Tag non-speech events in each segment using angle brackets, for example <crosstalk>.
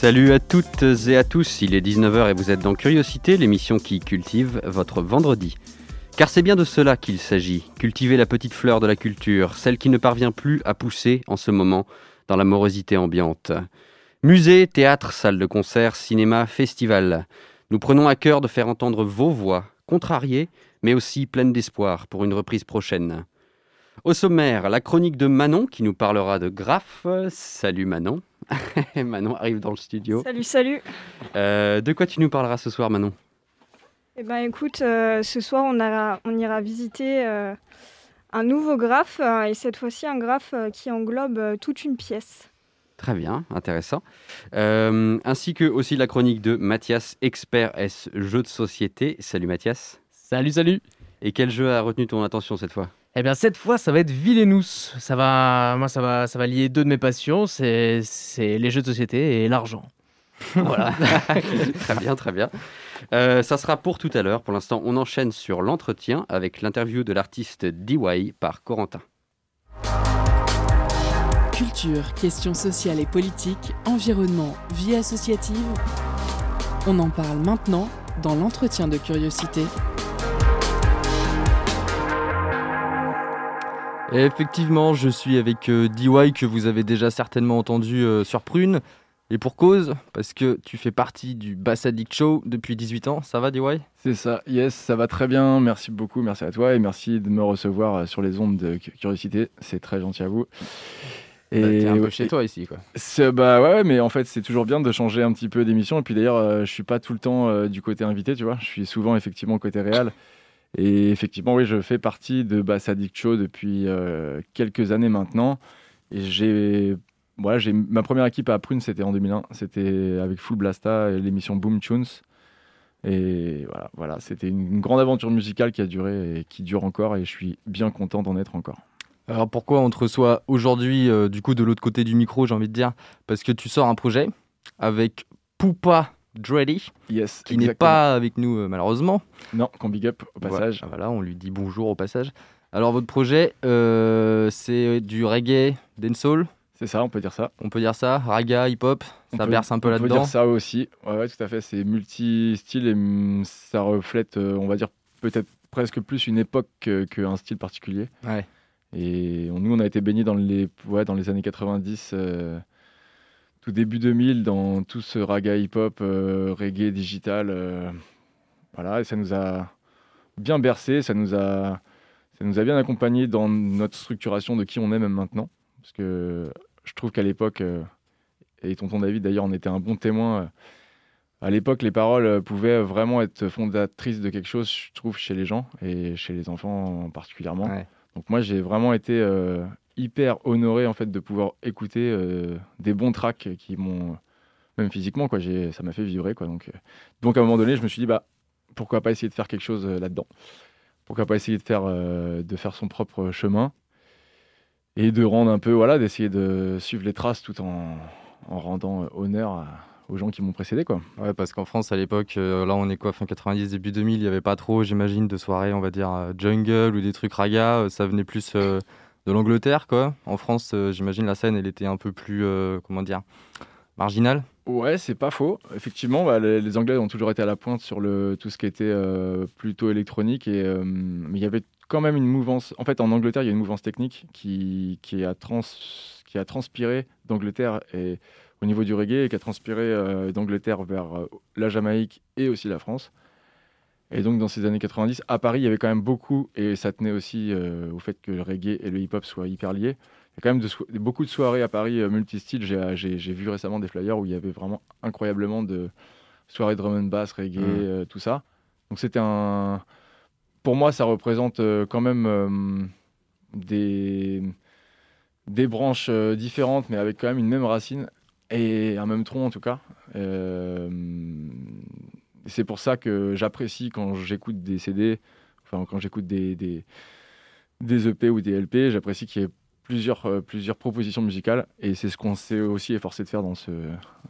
Salut à toutes et à tous, il est 19h et vous êtes dans Curiosité, l'émission qui cultive votre vendredi. Car c'est bien de cela qu'il s'agit, cultiver la petite fleur de la culture, celle qui ne parvient plus à pousser en ce moment dans la morosité ambiante. Musée, théâtre, salle de concert, cinéma, festival. Nous prenons à cœur de faire entendre vos voix, contrariées, mais aussi pleines d'espoir pour une reprise prochaine. Au sommaire, la chronique de Manon qui nous parlera de Graph. Salut Manon. <laughs> Manon arrive dans le studio. Salut, salut. Euh, de quoi tu nous parleras ce soir, Manon? Eh ben, écoute, euh, ce soir, on, on ira visiter euh, un nouveau graphe, et cette fois-ci un graphe qui englobe toute une pièce. Très bien, intéressant. ainsi que aussi la chronique de Mathias, expert S jeux de société. Salut Mathias. Salut, salut. Et quel jeu a retenu ton attention cette fois? Eh bien cette fois, ça va être Villainous. Ça va, moi, ça va, ça va lier deux de mes passions, c'est les jeux de société et l'argent. <laughs> voilà. <laughs> très bien, très bien. Euh, ça sera pour tout à l'heure. Pour l'instant, on enchaîne sur l'entretien avec l'interview de l'artiste DY par Corentin. Culture, questions sociales et politiques, environnement, vie associative. On en parle maintenant dans l'entretien de curiosité. Effectivement, je suis avec euh, DY que vous avez déjà certainement entendu euh, sur Prune. Et pour cause, parce que tu fais partie du Bassadic Show depuis 18 ans. Ça va, DY C'est ça, yes, ça va très bien. Merci beaucoup, merci à toi et merci de me recevoir euh, sur les ondes de Curiosité. C'est très gentil à vous. Et bah, t'es un peu chez toi ici, quoi. Bah ouais, mais en fait, c'est toujours bien de changer un petit peu d'émission. Et puis d'ailleurs, je suis pas tout le temps du côté invité, tu vois. Je suis souvent effectivement côté réel. Et effectivement, oui, je fais partie de Bass Addict Show depuis euh, quelques années maintenant. Et j'ai, voilà, j'ai ma première équipe à Prune, c'était en 2001. C'était avec Full Blasta et l'émission Boom Tunes. Et voilà, voilà c'était une, grande aventure musicale qui a duré et qui dure encore. Et je suis bien content d'en être encore. Alors pourquoi on te reçoit aujourd'hui, euh, du coup, de l'autre côté du micro, j'ai envie de dire? Parce que tu sors un projet avec Poupa Dreddy, yes, qui n'est pas avec nous euh, malheureusement. Non, qu'on big up au passage. Voilà, on lui dit bonjour au passage. Alors votre projet, euh, c'est du reggae, dancehall C'est ça, on peut dire ça. On peut dire ça, raga, hip-hop, ça berce un peu là-dedans. On peut dire ça aussi, ouais, tout à fait, c'est multi-style et mm, ça reflète, euh, on va dire, peut-être presque plus une époque qu'un style particulier. Ouais. Et nous, on a été baignés dans les, ouais, dans les années 90 début 2000 dans tout ce raga hip-hop, euh, reggae digital. Euh, voilà, et ça nous a bien bercé, ça nous a, ça nous a bien accompagné dans notre structuration de qui on est même maintenant. Parce que je trouve qu'à l'époque, euh, et tonton David d'ailleurs en était un bon témoin, à l'époque, les paroles pouvaient vraiment être fondatrices de quelque chose, je trouve, chez les gens et chez les enfants particulièrement. Donc moi, j'ai vraiment été hyper honoré en fait de pouvoir écouter euh, des bons tracks qui m'ont même physiquement quoi j'ai ça m'a fait vibrer quoi donc euh, donc à un moment donné je me suis dit bah pourquoi pas essayer de faire quelque chose euh, là-dedans? Pourquoi pas essayer de faire de faire son propre chemin et de rendre un peu voilà d'essayer de suivre les traces tout en, en rendant honneur aux gens qui m'ont précédé quoi. Parce qu'en France à l'époque là on est quoi fin 90 début 2000 il n'y avait pas trop j'imagine de soirées on va dire jungle ou des trucs raga ça venait plus de l'Angleterre, quoi. En France, euh, j'imagine la scène, elle était un peu plus, euh, comment dire, marginale. Ouais, c'est pas faux. Effectivement, bah, les, Anglais ont toujours été à la pointe sur tout ce qui était euh, plutôt électronique. Et, mais il y avait quand même une mouvance. En fait, en Angleterre, il y a une mouvance technique qui a transpiré d'Angleterre et au niveau du reggae et qui a transpiré d'Angleterre vers la Jamaïque et aussi la France. Et donc, dans ces années 90, à Paris, il y avait quand même beaucoup, et ça tenait aussi euh, au fait que le reggae et le hip-hop soient hyper liés. Il y a quand même de beaucoup de soirées à Paris euh, multi-styles. J'ai vu récemment des flyers où il y avait vraiment incroyablement de soirées drum and bass, reggae, mmh. euh, tout ça. Donc, c'était un. Pour moi, ça représente quand même des des branches euh, différentes, mais avec quand même une même racine et un même tronc en tout cas. Euh, c'est pour ça que j'apprécie quand j'écoute des CD, enfin quand j'écoute des, des, EP ou des LP, j'apprécie qu'il y ait plusieurs, euh, plusieurs propositions musicales et c'est ce qu'on s'est aussi efforcé de faire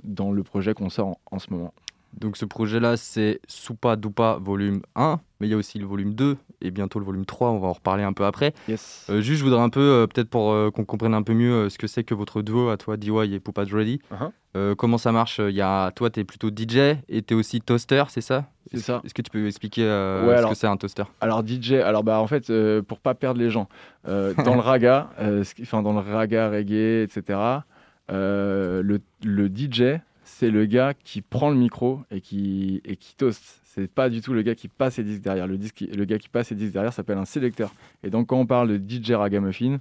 dans, le projet qu'on sort en ce moment. Donc ce projet-là, c'est Soupa Dupa volume 1, mais il y a aussi le volume 2 et bientôt le volume 3, on va en reparler un peu après. Yes. Euh, juste, je voudrais un peu, euh, peut-être pour euh, qu'on comprenne un peu mieux ce que c'est que votre duo à toi, DY et Poupa Ready. Uh-huh. Comment ça marche? Il y a, Toi, tu es plutôt DJ et tu es aussi toaster, c'est ça? C'est Est-ce- ça. Est-ce que tu peux expliquer Ouais, ce alors- que c'est un toaster? Alors DJ, alors bah en fait pour pas perdre les gens, dans le raga, ce qui- enfin dans le raga reggae, etc. le, le DJ c'est le gars qui prend le micro et qui et qui toast. C'est pas du tout le gars qui passe ses disques derrière. Le disque, le gars qui passe ses disques derrière s'appelle un sélecteur. Et donc quand on parle de DJ ragamuffin,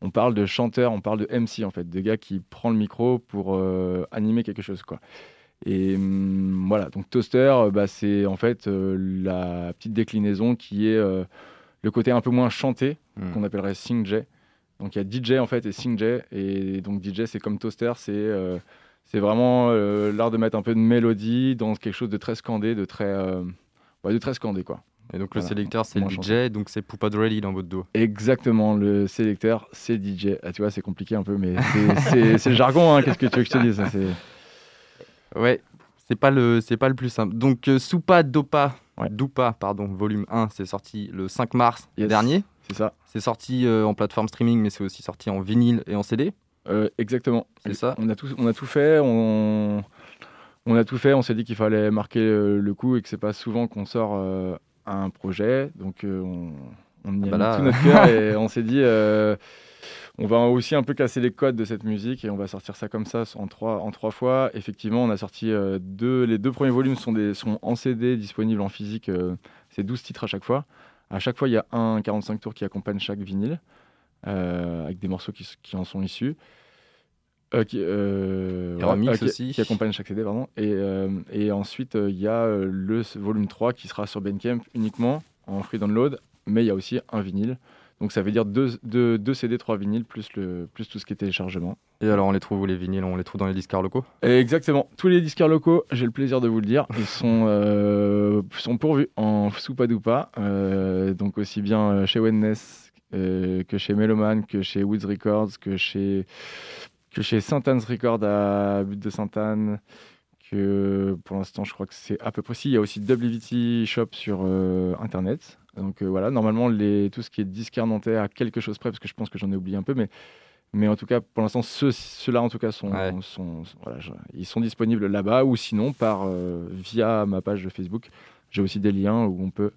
on parle de chanteur, on parle de MC en fait, de gars qui prend le micro pour euh, animer quelque chose quoi. Et hum, voilà, donc toaster, euh, bah, c'est en fait euh, la petite déclinaison qui est euh, le côté un peu moins chanté, Hmm. qu'on appellerait sing J. Donc il y a DJ en fait et sing J. Et donc DJ c'est comme toaster, c'est c'est vraiment euh, l'art de mettre un peu de mélodie dans quelque chose de très scandé, de très, euh, ouais, de très scandé quoi. Et donc le sélecteur, c'est le DJ, donc c'est Poupa Ready dans votre duo. Exactement, le sélecteur c'est DJ. Ah, tu vois, c'est compliqué un peu, mais c'est- le jargon, hein, qu'est-ce que tu veux que je te dise <laughs> Ouais, c'est pas le c'est pas le plus simple. Donc euh, Soupa Dopa, Ouais. Dupa, pardon, volume 1, c'est sorti le 5 mars Yes. dernier. C'est ça. C'est sorti euh, en plateforme streaming, mais c'est aussi sorti en vinyle et en CD. Euh, exactement. C'est ça. On a tout, on a tout fait. On, on a tout fait. On s'est dit qu'il fallait marquer le coup et que c'est pas souvent qu'on sort euh, un projet. Donc euh, on, on y Ah bah a là. mis tout notre cœur et <laughs> on s'est dit on va aussi un peu casser les codes de cette musique et on va sortir ça comme ça en trois, en trois fois. Effectivement, on a sorti deux. Les deux premiers volumes sont, des, sont en CD disponibles en physique. c'est 12 titres à chaque fois. À chaque fois, il y a un 45 tours qui accompagne chaque vinyle, avec des morceaux qui, en sont issus. Euh, qui, euh, remix qui- aussi. Qui accompagne chaque CD, pardon. Et, euh, et ensuite, euh, il y a euh, le volume 3 qui sera sur Bandcamp uniquement en free download, mais il y a aussi un vinyle. Donc ça veut dire deux, deux, deux CD, trois vinyles, plus, le, plus tout ce qui est téléchargement. Et alors on les trouve où les vinyles? On les trouve dans les disquaires locaux? Exactement. Tous les disquaires locaux, j'ai le plaisir de vous le dire, ils sont, euh, sont pourvus en soupa-doupa. Euh, donc aussi bien euh, chez Wellness euh, que chez Meloman, que chez Woods Records, que chez, que chez Saint-Anne's Records à Butte de Sainte-Anne. Que pour l'instant, je crois que c'est à peu près si. Il y a aussi WVT Shop sur euh, Internet. Donc euh, voilà, normalement, les, tout ce qui est disquaire nantais à quelque chose près, parce que je pense que j'en ai oublié un peu, mais mais en tout cas, pour l'instant, ceux- ceux-là, en tout cas, sont, Ouais. sont, sont- voilà, je- ils sont disponibles là-bas ou sinon par euh, via ma page de Facebook. J'ai aussi des liens où on peut.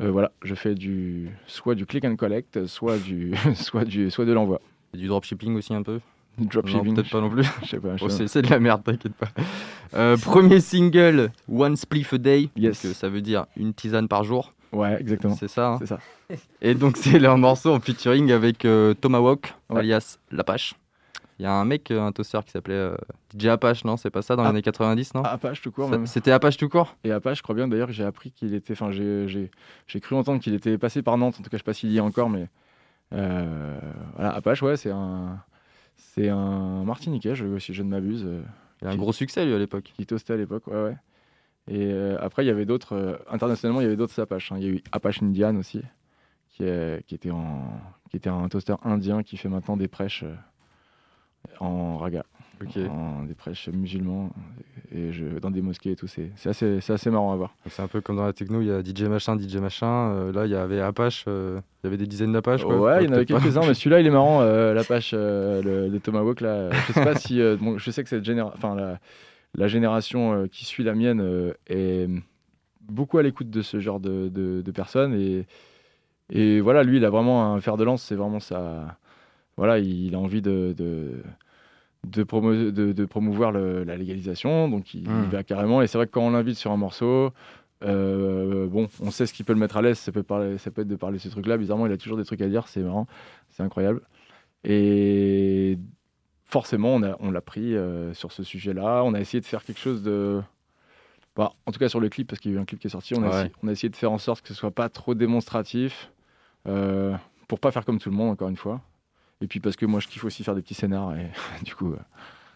Euh, voilà, je fais du soit du click and collect, soit du <laughs> soit du soit de l'envoi. Du dropshipping aussi un peu? Non, Dropshipping. peut-être pas non plus. <laughs> Je sais pas. Oh, c'est de la merde, t'inquiète pas. Euh, premier single, One Spliff a Day. Yes. Donc, ça veut dire une tisane par jour. Ouais, exactement. C'est ça. hein. C'est ça. Et donc <laughs> c'est leur morceau en featuring avec euh, Tomahawk, Ouais. alias Lapache. Il y a un mec, euh, un toaster qui s'appelait euh, DJ Apache, non C'est pas ça dans Ah. les années 90, non? Apache tout court. C'était Apache tout court? Et Apache, je crois bien d'ailleurs, j'ai appris qu'il était. Enfin, j'ai- j'ai j'ai cru entendre qu'il était passé par Nantes. En tout cas, je sais pas s'il y est encore, mais euh, voilà, Apache, ouais, c'est un c'est un Martiniquais, je, si je ne m'abuse. Il a un gros succès lui à l'époque. qui toastait à l'époque, ouais, ouais. Et euh, après, il y avait d'autres, euh, internationalement, il y avait d'autres Apache. hein. Il y a eu Apache Indian aussi, qui, est, qui, était en, qui était un toaster indien qui fait maintenant des prêches euh, en raga, Ok. en, des prêches musulmans, et je, dans des mosquées et tout. C'est c'est assez, c'est assez marrant à voir. C'est un peu comme dans la techno, il y a DJ machin, DJ machin. euh, là, il y avait Apache, euh, il y avait des dizaines d'Apache. quoi. Ouais, il y en avait quelques-uns, mais celui-là, il est marrant, euh, <laughs> l'Apache, euh, le, le Tomahawk. Là, je sais pas si. euh, bon, je sais que cette génération. La, la génération euh, qui suit la mienne euh, est beaucoup à l'écoute de ce genre de, de- de personnes. Et, et voilà, lui, il a vraiment un fer de lance. C'est vraiment ça. Voilà, il a envie de. de de, promo- de, de promouvoir le- la légalisation, donc il, Mm. il va carrément. Et c'est vrai que quand on l'invite sur un morceau, euh, bon, on sait ce qui peut le mettre à l'aise. Ça peut, parler, ça peut être de parler de ce truc-là. Bizarrement, il a toujours des trucs à dire. C'est marrant. C'est incroyable. Et forcément, on, a, on l'a pris euh, sur ce sujet-là. On a essayé de faire quelque chose de. Bah, en tout cas, sur le clip, parce qu'il y a eu un clip qui est sorti, on a, Ouais. essayé, on a essayé de faire en sorte que ce soit pas trop démonstratif. euh, pour pas faire comme tout le monde, encore une fois. Et puis parce que moi, je kiffe aussi faire des petits scénars. Et <laughs> du coup,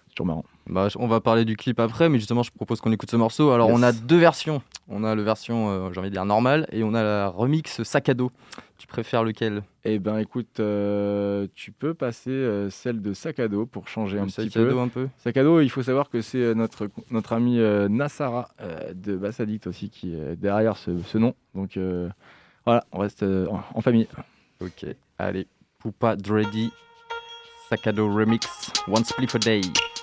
c'est toujours marrant. Bah, on va parler du clip après, mais justement, je propose qu'on écoute ce morceau. Alors, on a deux versions. On a la version, j'ai envie de dire, normale, et on a la remix sac à dos. Tu préfères lequel? Eh ben, écoute, tu peux passer celle de sac à dos pour changer un petit peu. Sac à dos un peu. Sac à dos, il faut savoir que c'est notre notre ami Nassara de Bassadict aussi qui est derrière ce, ce nom. Donc voilà, on reste en famille. Ok, allez, Poupa Dreddy, dos remix, One Split a Day.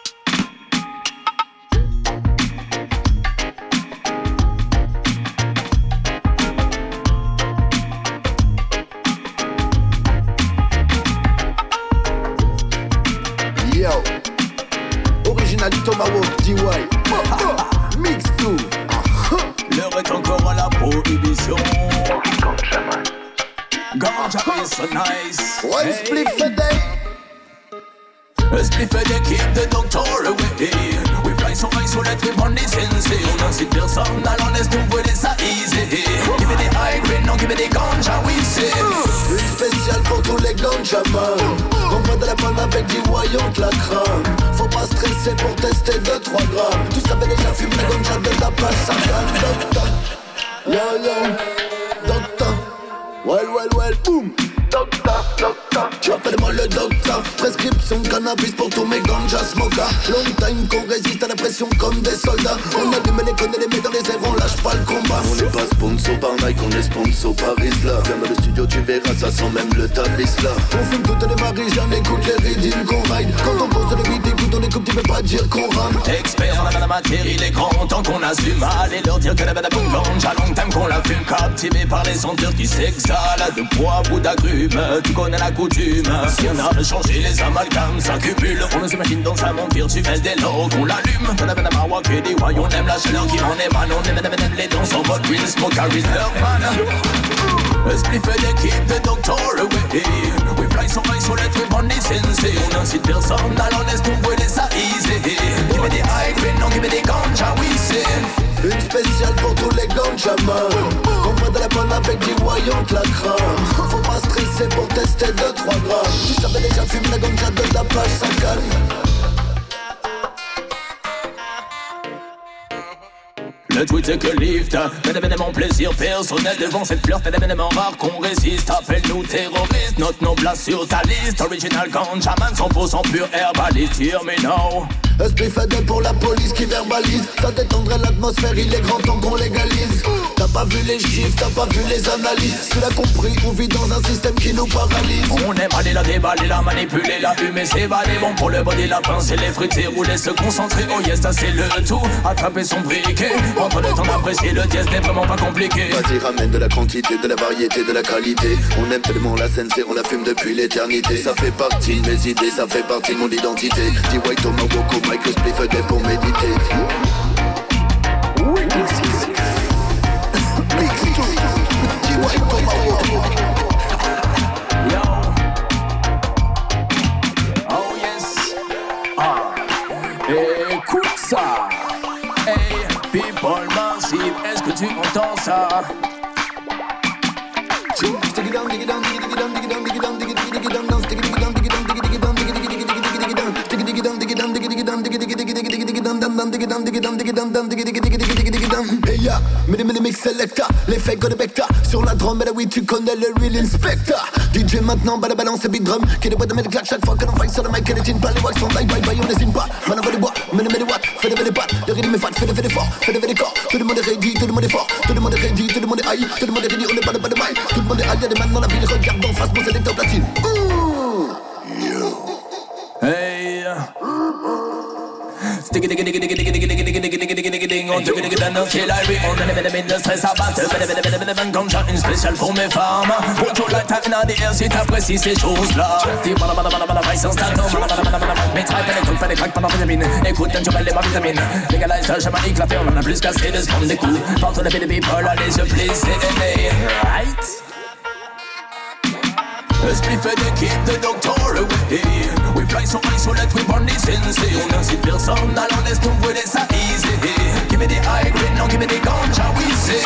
Qu'on assume Aller leur dire que la badaboum ganja, long time qu'on la fume Captivé par les senteurs qui s'exhalent De poids ou d'agrumes tu connais la coutume. Si on a changé les amalgames, s'accumulent. On nous imagine dans un monde virtuel dès lors qu'on l'allume. Walk et des on aime la chaleur qui en émane. On aime, aime, aime les danses en mode real smoke, carries leur man. A spliff d'équipe de Doctor Away fly so high, so let me burn this sensei. Una sit there, sound alone, let's do it, it's easy. Give me the high grade, no, give me the ganja, we say. Une spéciale pour tous les ganjamins On voit de la bonne avec du royaume claquera Faut pas stresser pour tester 2-3 grammes Tu savais déjà fumer la ganja de la page 50 ne tweet que lift. Mais d'amène plaisir personnel devant cette fleur, t'as d'événement rare qu'on résiste. Appelle-nous terroristes, note nos places sur ta liste. Original Ganjaman, 100% pur herbaliste, hear me now. Esprit fait pour la police qui verbalise Ça détendrait l'atmosphère, il est grand temps qu'on légalise. T'as pas vu les chiffres, t'as pas vu les analyses. Tu l'as compris, on vit dans un système qui nous paralyse. On aime aller la déballer, la manipuler, la fumer, s'évader. Bon pour le body, la pince et les fruits rouler, se concentrer. Oh yes, ça c'est le tout, attraper son briquet. Prendre le temps d'apprécier le dièse n'est vraiment pas compliqué. Vas-y ramène de la quantité, de la variété, de la qualité. On aime tellement la scène, on la fume depuis l'éternité. Ça fait partie de mes idées, ça fait partie de mon identité. Dis white Mike le spliff pour méditer Écoute ça. Hey People massive Est-ce que tu entends ça? Hey ya, mini mini mix selecta, l'effet Sur la drum, mais oui tu connais le real inspector. DJ maintenant, bah la balance et beat drum. Qui boîtes de claque chaque fois que l'on fight sur le mic Et les jeans pas. Les wax, on die bye bye, on pas. Man on des bois, mini mini watts, fais des des pattes. Le rythme est fat, fais des fais des corps. Tout le monde est ready, tout le monde est fort. Tout le monde est ready, tout est est on est pas de pas de Tout le monde est high, la ville. Regarde face, mon sélecteur platine on to gunnig den och killar vi Och när det mindre stress av allt Bädde, bädde, bädde, bädde, men kom tja en special för mig farma Hon tror like tanken hade the sitta precis i kjolslag Till manna, manna, manna, manna, bajsans tantor Manna, manna, manna, manna, min trej på den klumpen i krank på någon vitamin En kutt, en tjobbel, lima vitamin Legalize, hör som man i klaffer Man har plus gas, det som det cool Part of the Philippi, paralyze, you please say the name Right? Esprit fait d'équipe de doctor away We fly so high so let we burn the sensei On incite personne à l'en laisse nous brûler ça easy Give me the high grade, non give me the ganja we say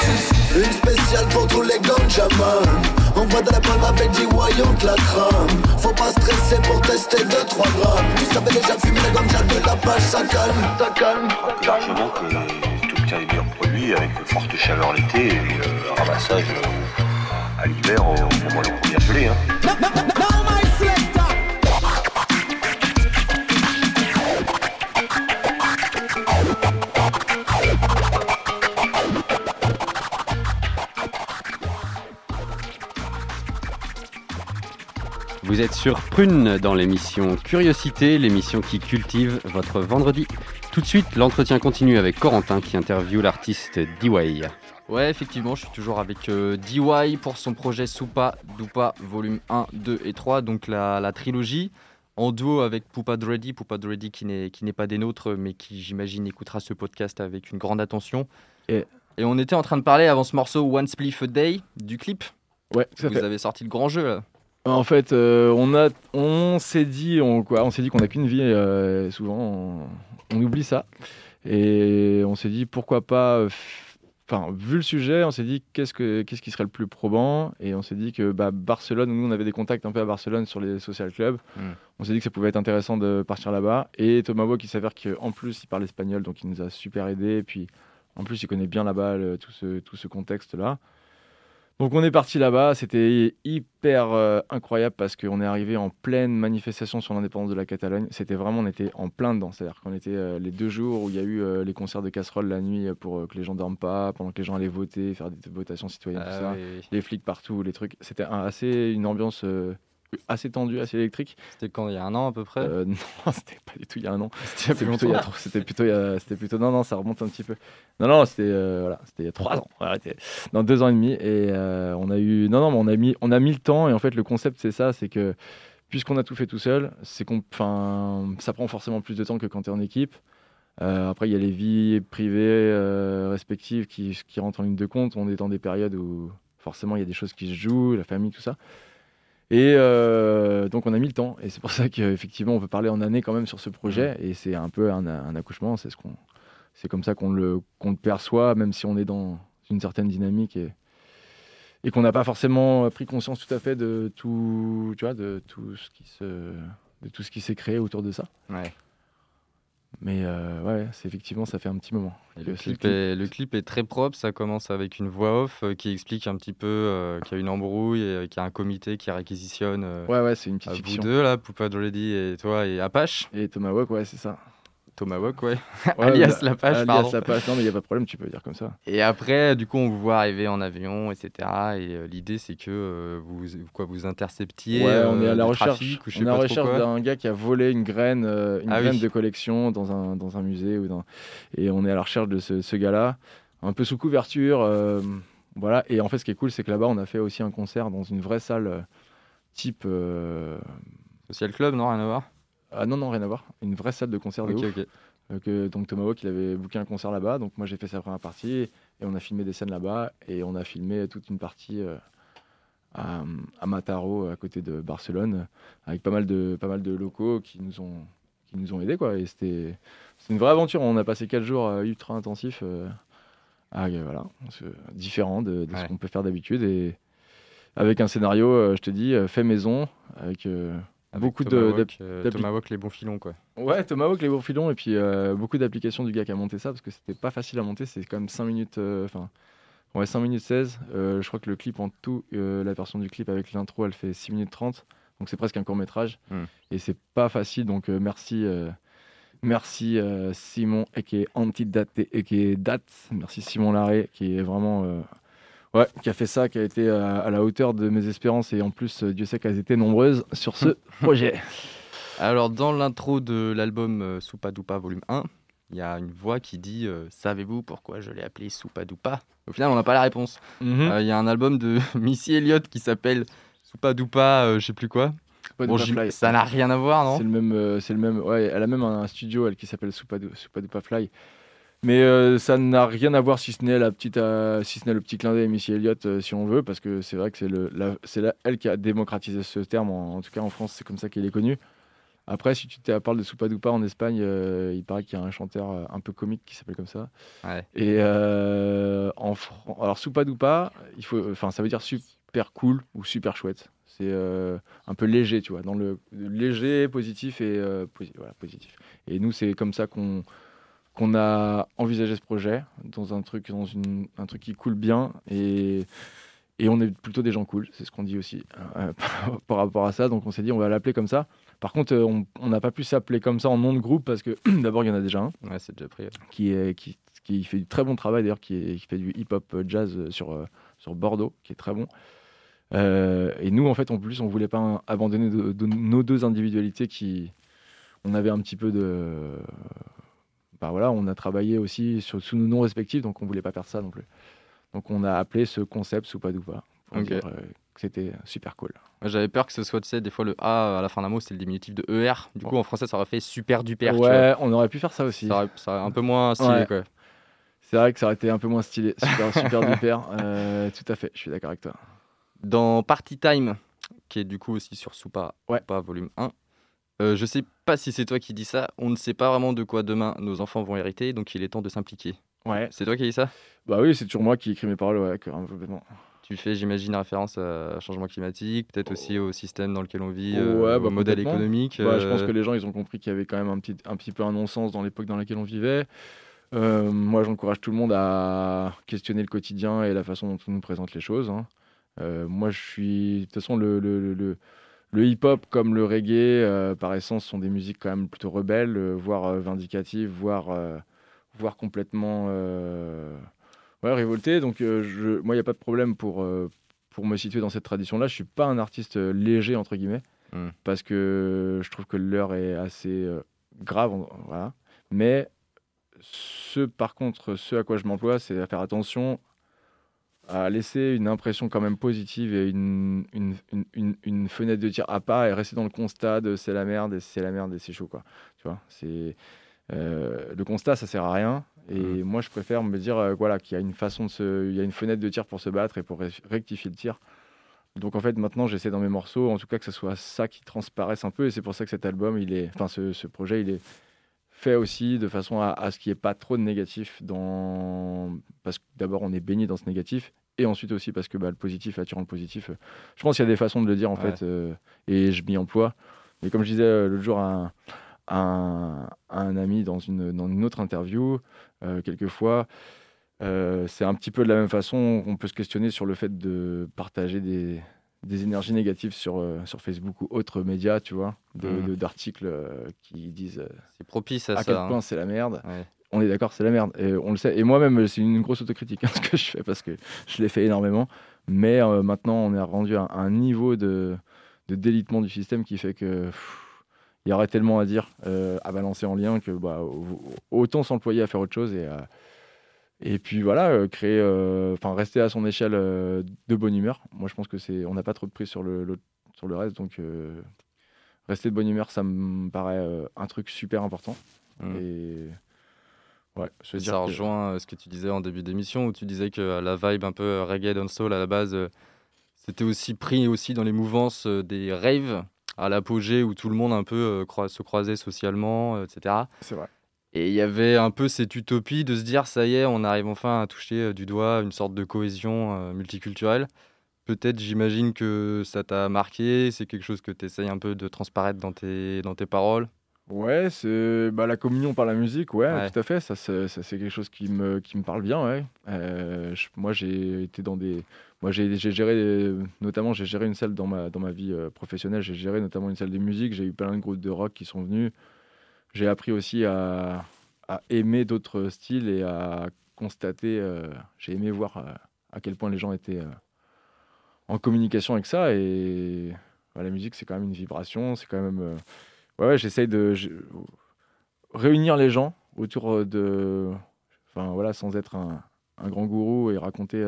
Une spéciale pour tous les ganja man On voit de la palme avec du voyant la crame. Faut pas stresser pour tester 2-3 grammes. Tu savais déjà fumer la ganja de la page, ça calme, ça calme. Largement que tout obtient les meilleurs produits avec forte chaleur l'été et euh, ramassage euh, à l'hiver au moment de la première gelée. Hein. Vous êtes sur Prune dans l'émission Curiosité, l'émission qui cultive votre vendredi. Tout de suite, l'entretien continue avec Corentin qui interviewe l'artiste D.Y. Ouais, effectivement, je suis toujours avec euh, DY pour son projet Soupa Dupa volume 1, 2 et 3, donc la, trilogie, en duo avec Poupa Dreddy, Poupa Dreddy qui n'est pas des nôtres, mais qui j'imagine écoutera ce podcast avec une grande attention. Et, et on était en train de parler avant ce morceau One Spliff a Day du clip. Ouais, ça Vous avez sorti le grand jeu là. En fait, euh, on, a, on s'est dit, on, quoi, on s'est dit qu'on n'a qu'une vie. Euh, souvent, on, oublie ça. Et on s'est dit pourquoi pas. Euh, enfin, vu le sujet, on s'est dit qu'est-ce, que, qu'est-ce qui serait le plus probant? Et on s'est dit que bah, Barcelone, nous on avait des contacts un peu à Barcelone sur les social clubs. Hmm. On s'est dit que ça pouvait être intéressant de partir là-bas. Et Thomas Bois qui s'avère qu'en plus il parle espagnol, donc il nous a super aidé. Et puis en plus il connaît bien là-bas tout, ce, tout ce contexte-là. Donc on est parti là-bas, c'était hyper euh, incroyable parce qu'on est arrivé en pleine manifestation sur l'indépendance de la Catalogne. C'était vraiment, on était en plein dedans. C'est-à-dire qu'on était euh, les deux jours où il y a eu euh, les concerts de casseroles la nuit pour que les gens dorment pas, pendant que les gens allaient voter, faire des votations citoyennes, tout ah ça. Les flics partout, les trucs. C'était assez une ambiance assez tendu, assez électrique. C'était quand il y a un an à peu près euh, <laughs> Non, c'était pas du tout il y a un an. C'était plutôt, c'était plutôt, c'était plutôt, non, non, ça remonte un petit peu. Non, non, c'était, euh, voilà, c'était il y a trois ans. Arrêtez. Dans deux ans et demi, et euh, on a eu, non, non, mais on a mis, on a mis le temps, et en fait, le concept c'est ça, c'est que puisqu'on a tout fait tout seul, c'est qu'on, ça prend forcément plus de temps que quand tu es en équipe. après, il y a les vies privées respectives qui, qui rentrent en ligne de compte. On est dans des périodes où forcément il y a des choses qui se jouent, la famille, tout ça. Et euh, donc on a mis le temps, et c'est pour ça qu'effectivement on peut parler en année quand même sur ce projet, et c'est un peu un, accouchement, c'est ce qu'on, c'est comme ça qu'on le, qu'on le perçoit, même si on est dans une certaine dynamique et, et qu'on n'a pas forcément pris conscience tout à fait de tout, tu vois, de tout ce qui se, de tout ce qui s'est créé autour de ça. Ouais. Mais euh, ouais, c'est effectivement, ça fait un petit moment. le, clip est, le, clip est, très propre. Ça commence avec une voix off euh, qui explique un petit peu euh, qu'il y a une embrouille et qu'il y a un comité qui réquisitionne. ouais, ouais, c'est une petite fiction. Vous deux, là, Poupa Dredi et toi et Apache. Et Tomahawk, ouais, c'est ça. Tomahawk, ouais. <laughs> alias la page, alias pardon. la page, non mais il n'y a pas de problème, tu peux dire comme ça. Et après, du coup, on vous voit arriver en avion, etc. Et euh, l'idée, c'est que euh, vous, quoi, vous interceptiez. Ouais, on est à la euh, recherche, on est à la recherche d'un gars qui a volé une graine, une ah graine de collection dans un, dans un musée. Ou dans... Et on est à la recherche de ce, ce gars-là, un peu sous couverture. voilà. Et en fait, ce qui est cool, c'est que là-bas, on a fait aussi un concert dans une vraie salle type. Social Club, non Rien à voir? Ah non, non, rien à voir. Une vraie salle de concert de ouf. Euh, donc Tomahawk, il avait booké un concert là-bas. Donc moi, j'ai fait sa première partie et on a filmé des scènes là-bas. Et on a filmé toute une partie euh, à, Mataro, à côté de Barcelone, avec pas mal de, pas mal de locaux qui nous ont, qui nous ont aidés. Quoi. Et c'était une vraie aventure. On a passé quatre jours euh, ultra intensifs. voilà, différent de, ce qu'on peut faire d'habitude. Et avec un scénario, je te dis, fait maison, avec beaucoup de, Tomahawk, les bons filons quoi. Ouais, Tomahawk les bons filons et puis euh, beaucoup d'applications du gars qui a monté ça parce que c'était pas facile à monter, c'est quand même 5 minutes euh, enfin ouais 5 minutes 16. Euh, je crois que le clip en tout la version du clip avec l'intro, elle fait 6 minutes 30. Donc c'est presque un court-métrage hmm. et c'est pas facile donc merci merci Simon et qui est Antidate et qui est Date. Merci Simon Larré qui est vraiment Ouais, qui a fait ça, qui a été à, la hauteur de mes espérances et en plus, euh, Dieu sait qu'elles étaient nombreuses sur ce <laughs> projet. Alors, dans l'intro de l'album euh, Soupadoupa volume 1, il y a une voix qui dit euh, Savez-vous pourquoi je l'ai appelé Soupadoupa Au final, on n'a pas la réponse. Mhm. Il y a un album de <laughs> Missy Elliott qui s'appelle Soupadoupa, je sais plus quoi. Bon, ça n'a rien à voir, non? C'est le même, c'est le même. Ouais, elle a même un studio elle qui s'appelle Soupadoupa Fly. Mais euh, ça n'a rien à voir si ce n'est la petite, euh, si ce n'est le petit clin d'œil Missy Elliott, euh, si on veut, parce que c'est vrai que c'est le, c'est elle qui a démocratisé ce terme. En, tout cas, en France, c'est comme ça qu'il est connu. Après, si tu te parles de Soupadoupa en Espagne, il paraît qu'il y a un chanteur un peu comique qui s'appelle comme ça. Ouais. Et en alors Soupadoupa, il faut, enfin, ça veut dire super cool ou super chouette. C'est un peu léger, tu vois, dans le léger, positif et voilà, positif. Et nous, c'est comme ça qu'on qu'on a envisagé ce projet dans un truc, dans une, un truc qui coule bien et et on est plutôt des gens cool, c'est ce qu'on dit aussi euh, <laughs> par- rapport à ça. Donc on s'est dit on va l'appeler comme ça. Par contre, euh, on n'a pas pu s'appeler comme ça en nom de groupe parce que <clears throat> d'abord il y en a déjà un Ouais, c'est déjà pris. ouais. qui, est, qui, qui fait du très bon travail d'ailleurs, qui, est- qui fait du hip-hop jazz sur, euh, sur Bordeaux, qui est très bon. Euh, et nous, en fait, en plus, on voulait pas abandonner de- de nos deux individualités qui, on avait un petit peu de, bah voilà, on a travaillé aussi sur, sous nos noms respectifs, donc on voulait pas perdre ça non plus. Donc on a appelé ce concept Soupadoupa pour dire euh, que c'était super cool. J'avais peur que ce soit, tu sais, des fois le A à la fin d'un mot, c'est le diminutif de ER. Du coup, en français, ça aurait fait super duper. ouais, on aurait pu faire ça aussi. Ça aurait, ça aurait un peu moins stylé, Ouais. quoi. C'est vrai que ça aurait été un peu moins stylé. Super, super duper. <laughs> Euh, tout à fait, je suis d'accord avec toi. Dans Party Time, qui est du coup aussi sur Soupa, Ouais. pas volume 1, euh, je sais pas si c'est toi qui dis ça, on ne sait pas vraiment de quoi demain nos enfants vont hériter, donc il est temps de s'impliquer. Ouais. C'est toi qui dis ça? Bah oui, c'est toujours moi qui écris mes paroles, ouais, complètement. Tu fais, j'imagine, référence au changement climatique, peut-être aussi au système dans lequel on vit, Ouais, euh, bah, au modèle économique. Ouais, je pense euh, que les gens, ils ont compris qu'il y avait quand même un petit, un petit peu un non-sens dans l'époque dans laquelle on vivait. Euh, moi, j'encourage tout le monde à questionner le quotidien et la façon dont on nous présente les choses. hein. Moi, je suis... De toute façon, le, le, le- le- le hip-hop comme le reggae, euh, par essence, sont des musiques quand même plutôt rebelles, euh, voire euh, vindicatives, voire, voire complètement ouais, révoltées. Donc, je... moi, il n'y a pas de problème pour, pour me situer dans cette tradition-là. Je suis pas un artiste léger, entre guillemets, Hmm. parce que je trouve que l'heure est assez grave. Voilà. Mais ce, par contre, ce à quoi je m'emploie, c'est à faire attention à laisser une impression quand même positive et une, une, une, une- fenêtre de tir à pas et rester dans le constat de c'est la merde et c'est la merde et c'est chaud quoi. Tu vois, c'est euh, le constat ça sert à rien et Mhm. moi je préfère me dire euh, voilà qu'il y a une façon de se, il y a une fenêtre de tir pour se battre et pour ré- rectifier le tir. Donc en fait maintenant j'essaie dans mes morceaux en tout cas que ce soit ça qui transparaisse un peu et c'est pour ça que cet album il est, enfin ce, ce projet il est fait aussi de façon à, à ce qu'il n'y ait pas trop de négatif dans parce que d'abord on est baigné dans ce négatif et ensuite aussi parce que bah, le positif attirant le positif. Euh, je pense qu'il y a des façons de le dire en Ouais. fait euh, et je m'y emploie. Mais comme je disais euh, l'autre jour à un, à un, à un ami dans une, dans une autre interview euh, quelquefois euh, c'est un petit peu de la même façon. Qu'on peut se questionner sur le fait de partager des, des énergies négatives sur, euh, sur Facebook ou autres médias, tu vois, de- de- d'articles euh, qui disent euh, C'est propice à, à ça. quel hein. point c'est la merde. Ouais. On est d'accord, c'est la merde. Et on le sait. Et moi-même, c'est une grosse autocritique hein, <laughs> ce que je fais parce que je l'ai fait énormément. Mais maintenant, on est rendu à un niveau de, de délitement du système qui fait que il y aurait tellement à dire, à balancer en lien que bah, au- autant s'employer à faire autre chose et à- et puis voilà, euh, créer, euh, enfin rester à son échelle euh, de bonne humeur. Moi, je pense que c'est, on n'a pas trop de prise sur le, le- sur le reste, donc rester de bonne humeur, ça me paraît un truc super important. Mm. Et ouais, je veux Ça que- rejoint ce que tu disais en début d'émission où tu disais que la vibe un peu reggae dancehall à la base, c'était aussi pris aussi dans les mouvances des raves à l'apogée où tout le monde un peu se croisait socialement, etc. c'est vrai. Et il y avait un peu cette utopie de se dire ça y est, on arrive enfin à toucher euh, du doigt une sorte de cohésion euh, multiculturelle. Peut-être, j'imagine que ça t'a marqué, c'est quelque chose que tu essayes un peu de transparaître dans tes, dans tes paroles? Ouais, c'est bah, la communion par la musique, ouais, Ouais. tout à fait. Ça, c'est ça, c'est quelque chose qui me, qui me parle bien, ouais. Euh, je- moi, j'ai été dans des. Moi, j'ai géré, notamment, j'ai géré une salle dans ma, dans ma vie professionnelle. J'ai géré notamment une salle de musique. J'ai eu plein de groupes de rock qui sont venus. J'ai appris aussi à, à aimer d'autres styles et à constater. euh, j'ai aimé voir euh, à quel point les gens étaient euh, en communication avec ça. Et bah, la musique, c'est quand même une vibration. C'est quand même. Ouais, ouais, j'essaye de réunir les gens autour de. Enfin, voilà, sans être un, un grand gourou et raconter,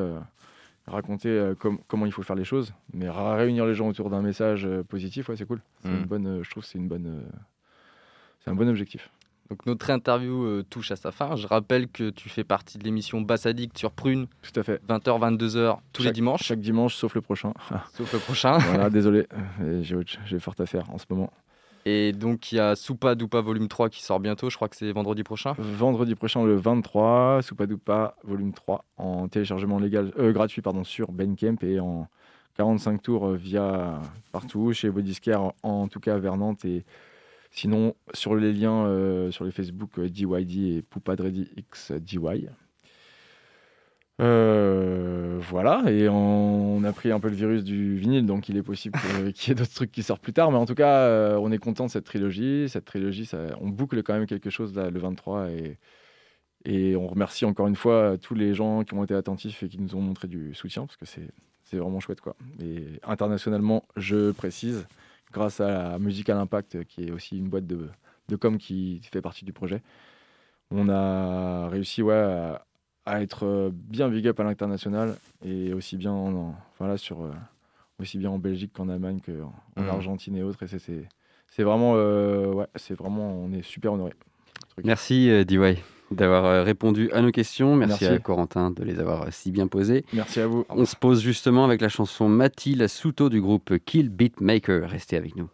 raconter com- comment il faut faire les choses. Mais réunir les gens autour d'un message positif, ouais, c'est cool. C'est Mm. une bonne, euh, je trouve que c'est une bonne. C'est un bon objectif. Donc notre interview euh, touche à sa fin. Je rappelle que tu fais partie de l'émission Bassadique sur Prune, Tout à fait. 20h, 22h tous les dimanches, Chaque dimanche, sauf le prochain. <laughs> sauf le prochain. voilà, désolé. euh, J'ai fort à faire en ce moment. Et donc il y a Soupa Doupa volume 3 qui sort bientôt, je crois que c'est vendredi prochain. Vendredi prochain, le 23, Soupadoupa, volume 3, en téléchargement légal, euh, gratuit pardon, sur Bandcamp et en 45 tours via partout, chez vos disquaires, en, tout cas vers Nantes. Et sinon, sur les liens sur les Facebook DYD et Poupadredi X DY. Euh, voilà, et on, a pris un peu le virus du vinyle, donc il est possible <laughs> qu'il y ait d'autres trucs qui sortent plus tard. Mais en tout cas, euh, on est content de cette trilogie. Cette trilogie, ça, on boucle quand même quelque chose là, le 23. Et, et on remercie encore une fois tous les gens qui ont été attentifs et qui nous ont montré du soutien, parce que c'est vraiment chouette. quoi. Et internationalement, je précise, grâce à la Musique à l'Impact, qui est aussi une boîte de, de com qui fait partie du projet, on a réussi ouais, à à être euh, bien big up à l'international et aussi bien en, sur, euh, aussi bien en Belgique qu'en Allemagne qu'en mmh. Argentine et autres. Et c'est vraiment, euh, ouais, c'est vraiment, on est super honoré. Merci DY d'avoir répondu à nos questions. Merci, à Corentin de les avoir si bien posées. Merci à vous. On se pose justement avec la chanson Mathilde Souto du groupe Kill Beatmaker. Restez avec nous.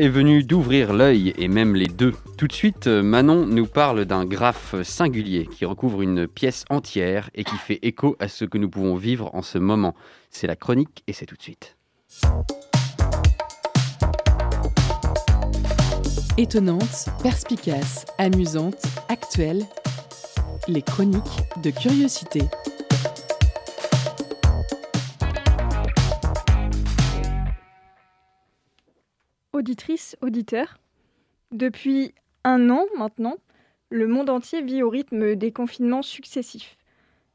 Est venue d'ouvrir l'œil et même les deux. Tout de suite, Manon nous parle d'un graphe singulier qui recouvre une pièce entière et qui fait écho à ce que nous pouvons vivre en ce moment. C'est la chronique et c'est tout de suite. Étonnante, perspicace, amusante, actuelle, les chroniques de curiosité. Auditrice, auditeur, depuis un an maintenant, le monde entier vit au rythme des confinements successifs.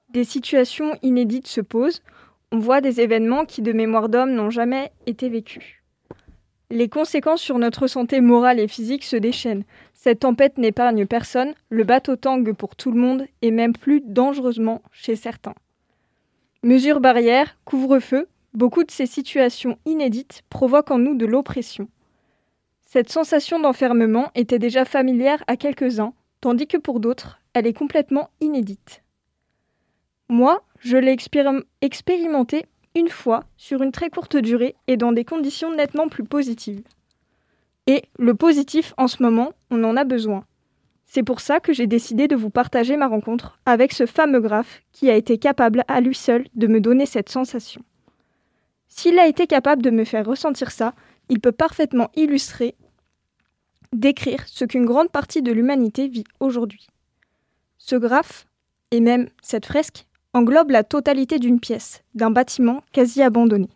Des situations inédites se posent, on voit des événements qui de mémoire d'homme n'ont jamais été vécus. Les conséquences sur notre santé morale et physique se déchaînent. Cette tempête n'épargne personne, le bateau tangue pour tout le monde et même plus dangereusement chez certains. Mesures barrières, couvre-feu, beaucoup de ces situations inédites provoquent en nous de l'oppression. Cette sensation d'enfermement était déjà familière à quelques-uns, tandis que pour d'autres, elle est complètement inédite. Moi, je l'ai expérimenté une fois sur une très courte durée et dans des conditions nettement plus positives. Et le positif en ce moment, on en a besoin. C'est pour ça que j'ai décidé de vous partager ma rencontre avec ce fameux graphe qui a été capable à lui seul de me donner cette sensation. S'il a été capable de me faire ressentir ça, il peut parfaitement illustrer décrire ce qu'une grande partie de l'humanité vit aujourd'hui. Ce graphe, et même cette fresque, englobe la totalité d'une pièce, d'un bâtiment quasi abandonné.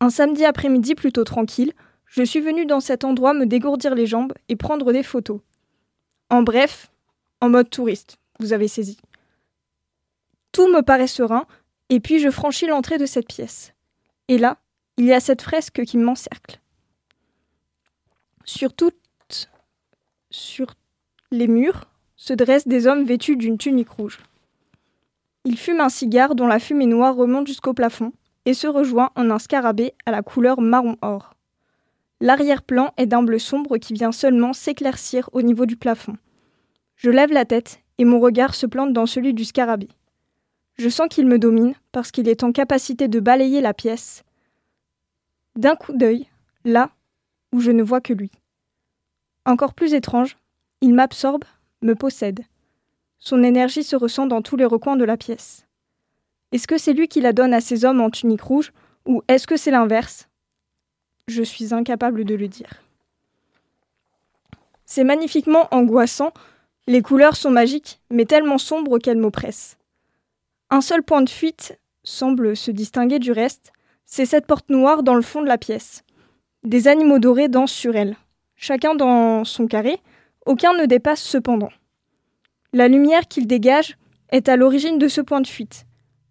Un samedi après-midi plutôt tranquille, je suis venu dans cet endroit me dégourdir les jambes et prendre des photos. En bref, en mode touriste, vous avez saisi. Tout me paraît serein, et puis je franchis l'entrée de cette pièce. Et là, il y a cette fresque qui m'encercle. Sur toutes, sur les murs, se dressent des hommes vêtus d'une tunique rouge. Ils fument un cigare dont la fumée noire remonte jusqu'au plafond et se rejoint en un scarabée à la couleur marron-or. L'arrière-plan est d'un bleu sombre qui vient seulement s'éclaircir au niveau du plafond. Je lève la tête et mon regard se plante dans celui du scarabée. Je sens qu'il me domine parce qu'il est en capacité de balayer la pièce. D'un coup d'œil, là où je ne vois que lui. Encore plus étrange, il m'absorbe, me possède. Son énergie se ressent dans tous les recoins de la pièce. Est-ce que c'est lui qui la donne à ces hommes en tunique rouge, ou est-ce que c'est l'inverse? Je suis incapable de le dire. C'est magnifiquement angoissant, les couleurs sont magiques, mais tellement sombres qu'elles m'oppressent. Un seul point de fuite semble se distinguer du reste, c'est cette porte noire dans le fond de la pièce. Des animaux dorés dansent sur elle. Chacun dans son carré, aucun ne dépasse cependant. La lumière qu'il dégage est à l'origine de ce point de fuite.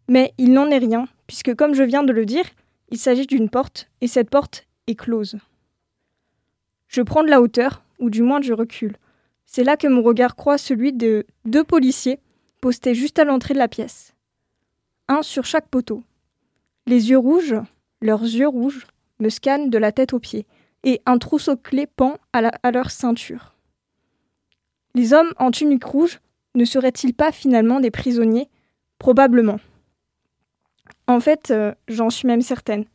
Mais il n'en est rien, puisque comme je viens de le dire, il s'agit d'une porte, et cette porte est close. Je prends de la hauteur, ou du moins je recule. C'est là que mon regard croise celui de deux policiers postés juste à l'entrée de la pièce. Un sur chaque poteau. Les yeux rouges, leurs yeux rouges, me scannent de la tête aux pieds, et un trousseau clé pend à, leur ceinture. Les hommes en tunique rouge ne seraient-ils pas finalement des prisonniers? Probablement. En fait, euh, j'en suis même certaine.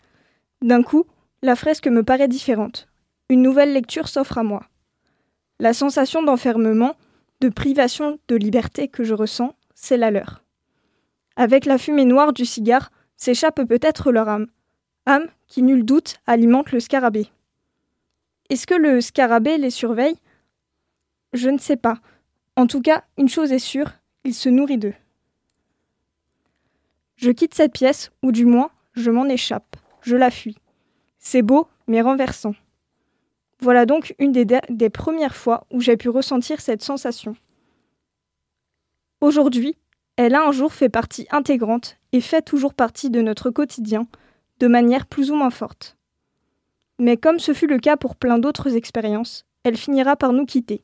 D'un coup, la fresque me paraît différente. Une nouvelle lecture s'offre à moi. La sensation d'enfermement, de privation de liberté que je ressens, c'est la leur. Avec la fumée noire du cigare s'échappe peut-être leur âme, âme qui, nul doute, alimente le scarabée. Est-ce que le scarabée les surveille? Je ne sais pas. En tout cas, une chose est sûre, il se nourrit d'eux. Je quitte cette pièce, ou du moins, je m'en échappe. Je la fuis. C'est beau, mais renversant. Voilà donc une des, des premières fois où j'ai pu ressentir cette sensation. Aujourd'hui, elle a un jour fait partie intégrante et fait toujours partie de notre quotidien, de manière plus ou moins forte. Mais comme ce fut le cas pour plein d'autres expériences, elle finira par nous quitter.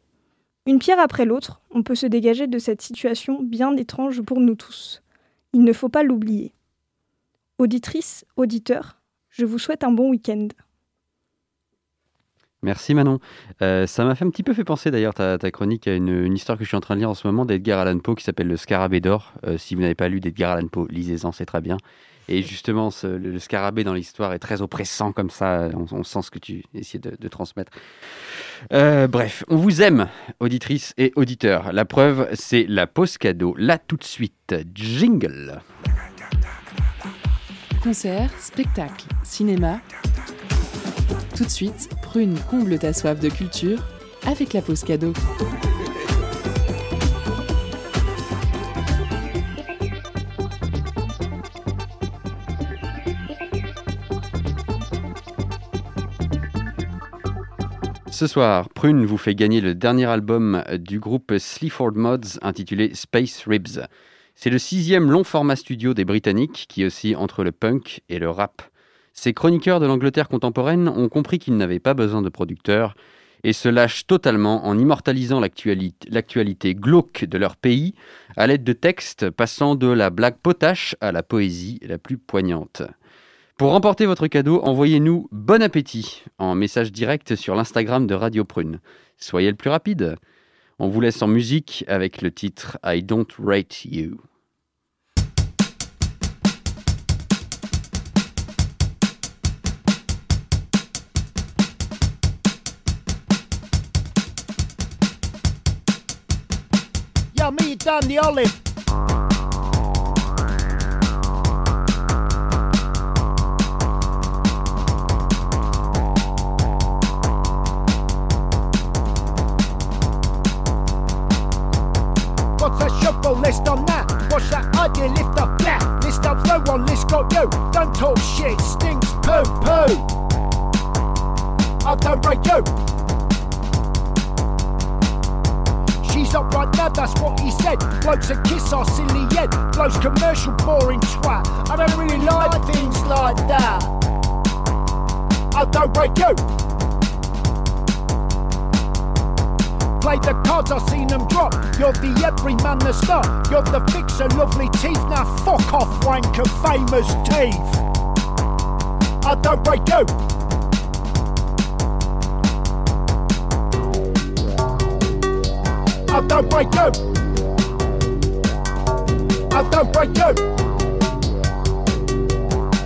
Une pierre après l'autre, on peut se dégager de cette situation bien étrange pour nous tous. Il ne faut pas l'oublier. Auditrice, auditeur, je vous souhaite un bon week-end. Merci Manon. Euh, ça m'a fait un petit peu fait penser d'ailleurs ta, chronique à une, une histoire que je suis en train de lire en ce moment d'Edgar Allan Poe qui s'appelle Le Scarabée d'or. Euh, si vous n'avez pas lu d'Edgar Allan Poe, lisez-en, c'est très bien. Et justement, le, scarabée dans l'histoire est très oppressant comme ça. On, sent ce que tu essayes de, de transmettre. Euh, bref, on vous aime, auditrices et auditeurs. La preuve, c'est la pause cadeau. Là, tout de suite, jingle. Concert, spectacle, cinéma. Tout de suite, Prune comble ta soif de culture avec la pause cadeau. Ce soir, Prune vous fait gagner le dernier album du groupe Sleaford Mods intitulé Space Ribs. C'est le sixième long format studio des Britanniques qui oscille entre le punk et le rap. Ces chroniqueurs de l'Angleterre contemporaine ont compris qu'ils n'avaient pas besoin de producteurs et se lâchent totalement en immortalisant l'actualité glauque de leur pays à l'aide de textes passant de la blague potache à la poésie la plus poignante. Pour remporter votre cadeau, envoyez-nous bon appétit en message direct sur l'Instagram de Radio Prune. Soyez le plus rapide. On vous laisse en musique avec le titre I Don't Rate You. Yo, me olive. Don't talk shit, stinks poo poo. I don't break you. She's up right now, that's what he said. Blokes that kiss our silly head. Blokes commercial boring twat. I don't really like things like that. I don't break you. Play the cards, I've seen them drop. You're the everyman, the star. You're the fixer, lovely teeth. Now fuck off, wanker, famous teeth. I don't break you. I don't break you. I don't break you.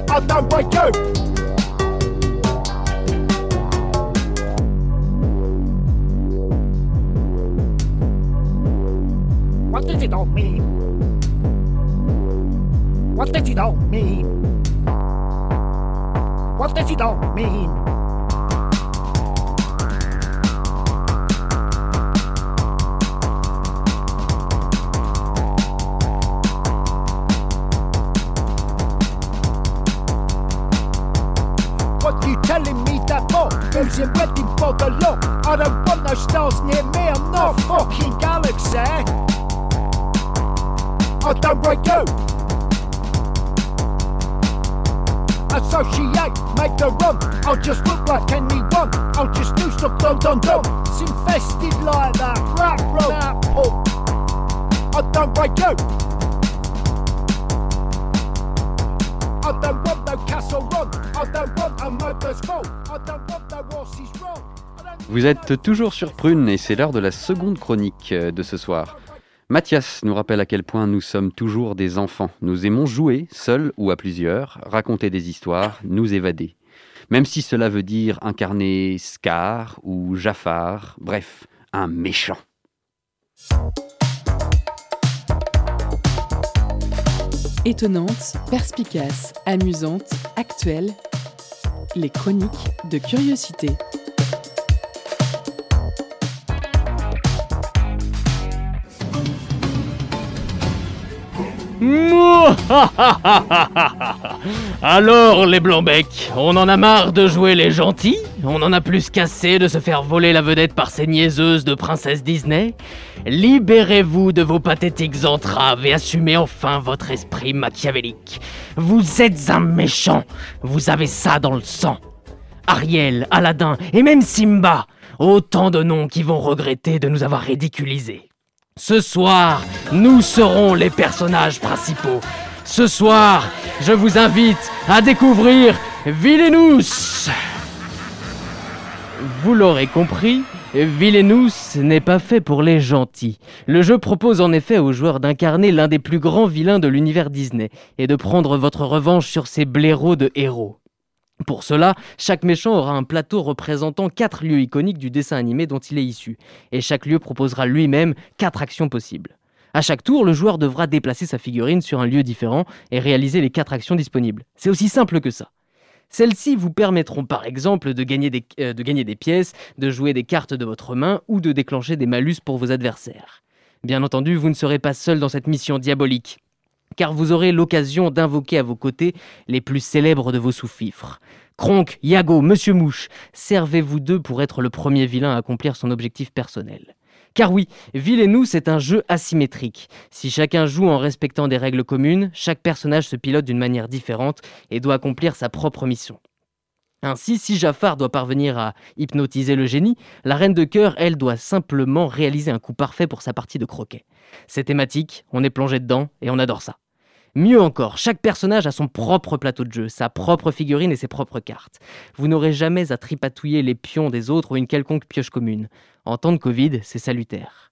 I don't break you. All mean? What does it all mean? What does it all mean? Run. I'll just look like anyone. I'll just do stuff dum dum dum. It's infested like that. Rap, rap, pop. I don't break you. I don't want no castle run. I don't want a motorsport. I don't want no horses run. I don't Vous êtes toujours sur Prune et c'est l'heure de la seconde chronique euh, de ce soir. Mathias nous rappelle à quel point nous sommes toujours des enfants. Nous aimons jouer, seuls ou à plusieurs, raconter des histoires, nous évader. Même si cela veut dire incarner Scar ou Jafar, bref, un méchant. Étonnante, perspicace, amusante, actuelle, les chroniques de curiosité. <laughs> Alors, les blancs-becs, on en a marre de jouer les gentils On en a plus qu'assez de se faire voler la vedette par ces niaiseuses de princesse Disney Libérez-vous de vos pathétiques entraves et assumez enfin votre esprit machiavélique. Vous êtes un méchant, vous avez ça dans le sang. Ariel, Aladdin et même Simba, autant de noms qui vont regretter de nous avoir ridiculisés. Ce soir, nous serons les personnages principaux. Ce soir, je vous invite à découvrir Villainous. Vous l'aurez compris, Villainous n'est pas fait pour les gentils. Le jeu propose en effet aux joueurs d'incarner l'un des plus grands vilains de l'univers Disney et de prendre votre revanche sur ces blaireaux de héros. Pour cela, chaque méchant aura un plateau représentant quatre lieux iconiques du dessin animé dont il est issu, et chaque lieu proposera lui-même quatre actions possibles. À chaque tour, le joueur devra déplacer sa figurine sur un lieu différent et réaliser les quatre actions disponibles. C'est aussi simple que ça. Celles-ci vous permettront par exemple de gagner, des, euh, de gagner des pièces, de jouer des cartes de votre main ou de déclencher des malus pour vos adversaires. Bien entendu, vous ne serez pas seul dans cette mission diabolique, car vous aurez l'occasion d'invoquer à vos côtés les plus célèbres de vos sous-fifres. Kronk, Yago, Monsieur Mouche, servez-vous d'eux pour être le premier vilain à accomplir son objectif personnel. Car oui, Ville et nous, c'est un jeu asymétrique. Si chacun joue en respectant des règles communes, chaque personnage se pilote d'une manière différente et doit accomplir sa propre mission. Ainsi, si Jafar doit parvenir à hypnotiser le génie, la reine de cœur, elle, doit simplement réaliser un coup parfait pour sa partie de croquet. C'est thématique, on est plongé dedans et on adore ça. Mieux encore, chaque personnage a son propre plateau de jeu, sa propre figurine et ses propres cartes. Vous n'aurez jamais à tripatouiller les pions des autres ou une quelconque pioche commune. En temps de Covid, c'est salutaire.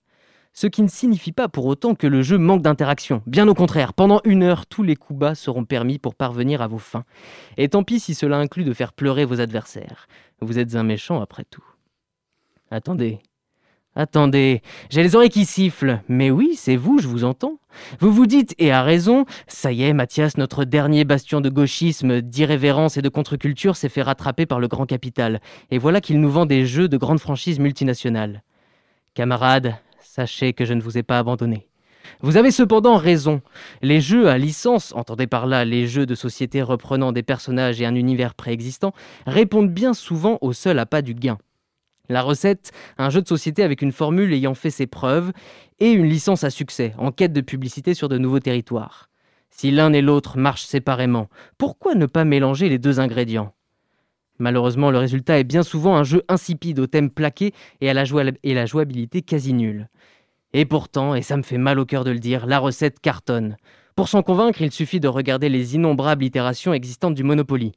Ce qui ne signifie pas pour autant que le jeu manque d'interaction. Bien au contraire, pendant une heure, tous les coups bas seront permis pour parvenir à vos fins. Et tant pis si cela inclut de faire pleurer vos adversaires. Vous êtes un méchant après tout. Attendez, Attendez, j'ai les oreilles qui sifflent. Mais oui, c'est vous, je vous entends. Vous vous dites, et à raison, ça y est, Mathias, notre dernier bastion de gauchisme, d'irrévérence et de contre-culture s'est fait rattraper par le grand capital. Et voilà qu'il nous vend des jeux de grandes franchises multinationales. Camarades, sachez que je ne vous ai pas abandonné. Vous avez cependant raison. Les jeux à licence, entendez par là les jeux de société reprenant des personnages et un univers préexistant, répondent bien souvent au seul appât du gain. La recette, un jeu de société avec une formule ayant fait ses preuves et une licence à succès, en quête de publicité sur de nouveaux territoires. Si l'un et l'autre marchent séparément, pourquoi ne pas mélanger les deux ingrédients? Malheureusement, le résultat est bien souvent un jeu insipide au thème plaqué et à la, jouabilité quasi nulle. Et pourtant, et ça me fait mal au cœur de le dire, la recette cartonne. Pour s'en convaincre, il suffit de regarder les innombrables itérations existantes du Monopoly.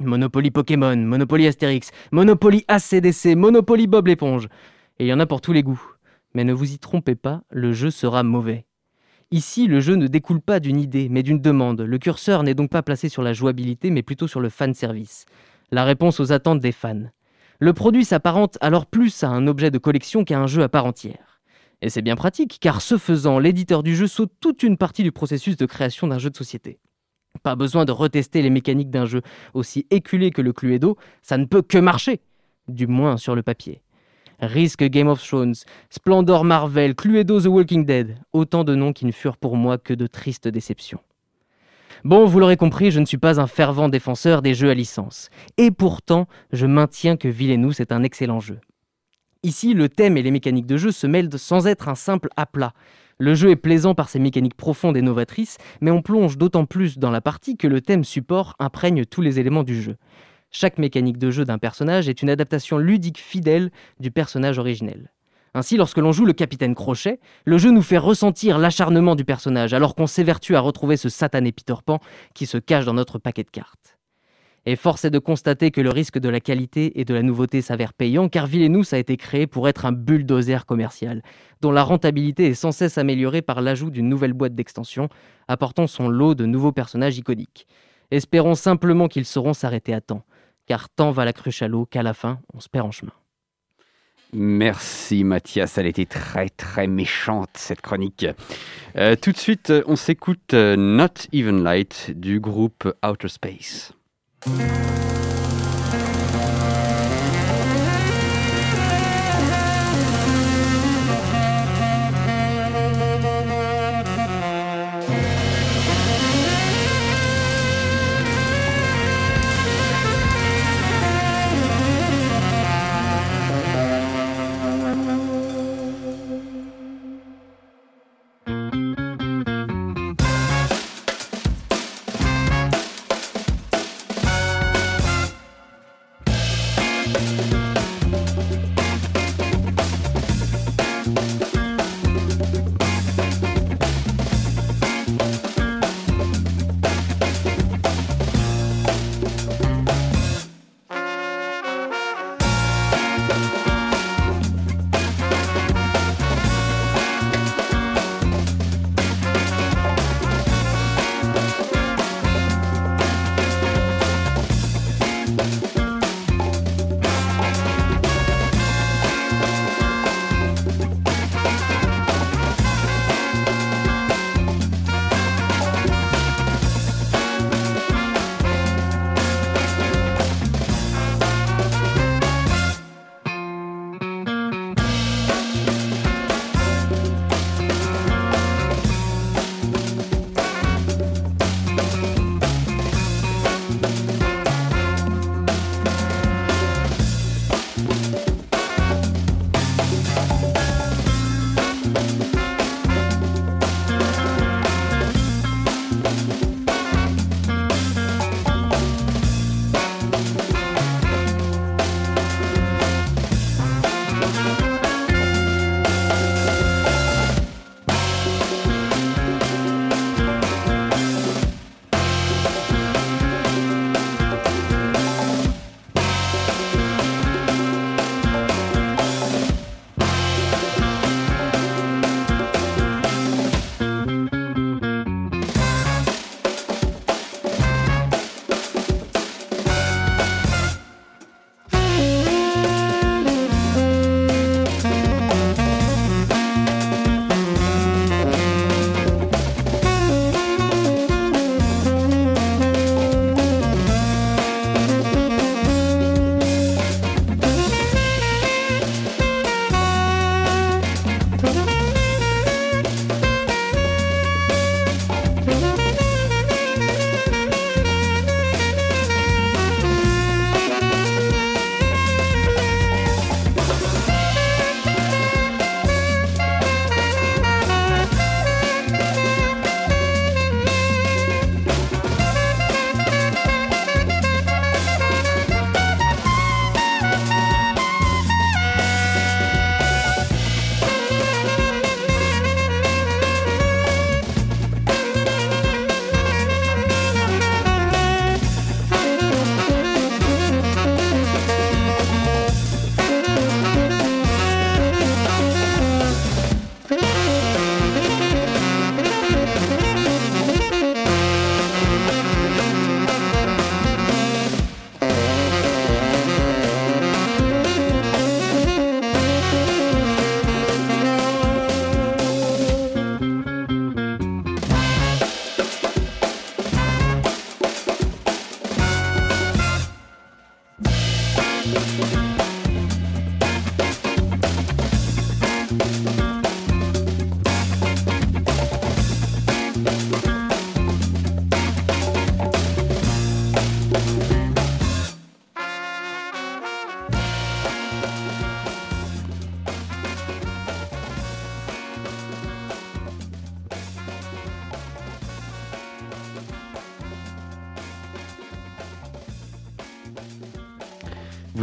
Monopoly Pokémon, Monopoly Astérix, Monopoly ACDC, Monopoly Bob l'éponge. Et il y en a pour tous les goûts. Mais ne vous y trompez pas, le jeu sera mauvais. Ici, le jeu ne découle pas d'une idée, mais d'une demande. Le curseur n'est donc pas placé sur la jouabilité, mais plutôt sur le fan service. La réponse aux attentes des fans. Le produit s'apparente alors plus à un objet de collection qu'à un jeu à part entière. Et c'est bien pratique, car ce faisant, l'éditeur du jeu saute toute une partie du processus de création d'un jeu de société. Pas besoin de retester les mécaniques d'un jeu aussi éculé que le Cluedo, ça ne peut que marcher, du moins sur le papier. Risk Game of Thrones, Splendor Marvel, Cluedo The Walking Dead, autant de noms qui ne furent pour moi que de tristes déceptions. Bon, vous l'aurez compris, je ne suis pas un fervent défenseur des jeux à licence. Et pourtant, je maintiens que Villainous est un excellent jeu. Ici, le thème et les mécaniques de jeu se mêlent sans être un simple aplat. Le jeu est plaisant par ses mécaniques profondes et novatrices, mais on plonge d'autant plus dans la partie que le thème support imprègne tous les éléments du jeu. Chaque mécanique de jeu d'un personnage est une adaptation ludique fidèle du personnage originel. Ainsi, lorsque l'on joue le capitaine Crochet, le jeu nous fait ressentir l'acharnement du personnage, alors qu'on s'évertue à retrouver ce satané Peter Pan qui se cache dans notre paquet de cartes. Et force est de constater que le risque de la qualité et de la nouveauté s'avère payant, car Villainous a été créé pour être un bulldozer commercial, dont la rentabilité est sans cesse améliorée par l'ajout d'une nouvelle boîte d'extension, apportant son lot de nouveaux personnages iconiques. Espérons simplement qu'ils sauront s'arrêter à temps, car tant va la cruche à l'eau qu'à la fin, on se perd en chemin. Merci Mathias, elle était très très méchante cette chronique. Euh, tout de suite, on s'écoute euh, Not Even Light du groupe Outer Space.